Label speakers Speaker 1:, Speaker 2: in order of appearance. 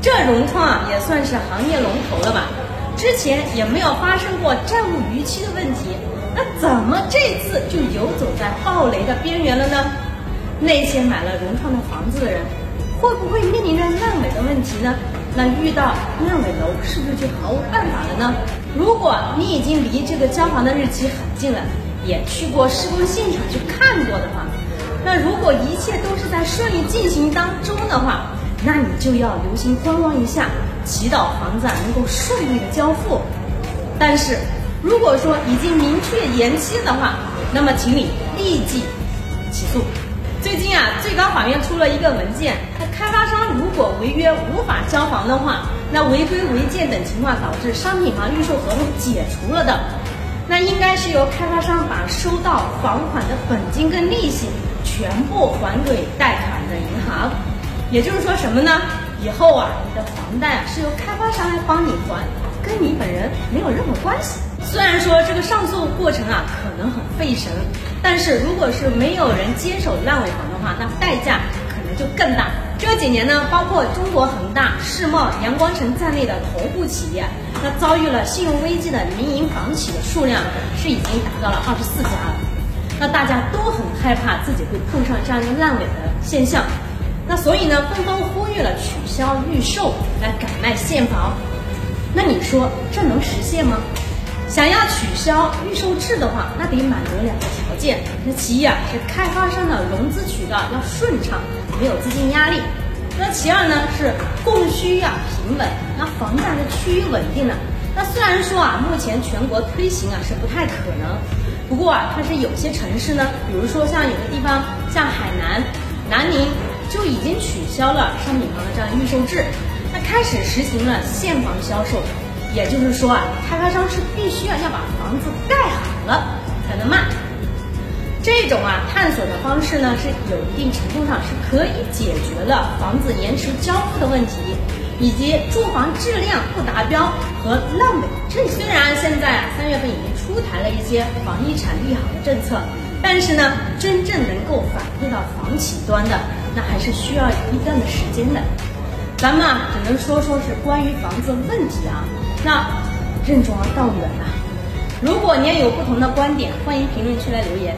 Speaker 1: 这融创啊也算是行业龙头了吧？之前也没有发生过债务逾期的问题，那怎么这次就游走在暴雷的边缘了呢？那些买了融创的房子的人，会不会面临着烂尾的问题呢？那遇到烂尾楼，是不是就毫无办法了呢？如果你已经离这个交房的日期很近了，也去过施工现场去看过的话，那如果一切都是在顺利进行当中的话，那你就要留心观望一下，祈祷房子啊能够顺利的交付。但是如果说已经明确延期的话，那么请你立即起诉。最近啊，最高法院出了一个文件，那开发商如果违约无法交房的话，那违规违建等情况导致商品房预售合同解除了的，那应该是由开发商把收到房款的本金跟利息全部还给贷款的银行。也就是说什么呢？以后啊，你的房贷啊是由开发商来帮你还，跟你本人没有任何关系。虽然说这个上诉过程啊可能很费神，但是如果是没有人接手烂尾房的话，那代价可能就更大。这几年呢，包括中国恒大、世茂、阳光城在内的头部企业，那遭遇了信用危机的民营房企的数量是已经达到了二十四家了。那大家都很害怕自己会碰上这样一个烂尾的现象，那所以呢，纷纷呼吁了取消预售来改卖现房。那你说这能实现吗？想要取消预售制的话，那得满足两个条件。那其一啊，是开发商的融资渠道要顺畅，没有资金压力；那其二呢，是供需要平稳，那房价是趋于稳定的。那虽然说啊，目前全国推行啊是不太可能，不过啊，它是有些城市呢，比如说像有的地方，像海南、南宁就已经取消了商品房的这样预售制，那开始实行了现房销售。也就是说啊，开发商是必须要要把房子盖好了才能卖。这种啊探索的方式呢，是有一定程度上是可以解决了房子延迟交付的问题，以及住房质量不达标和烂尾。这虽然现在啊三月份已经出台了一些房地产利好的政策，但是呢，真正能够反馈到房企端的，那还是需要一段的时间的。咱们啊，只能说说是关于房子问题啊。那任重而道远呐！如果你也有不同的观点，欢迎评论区来留言。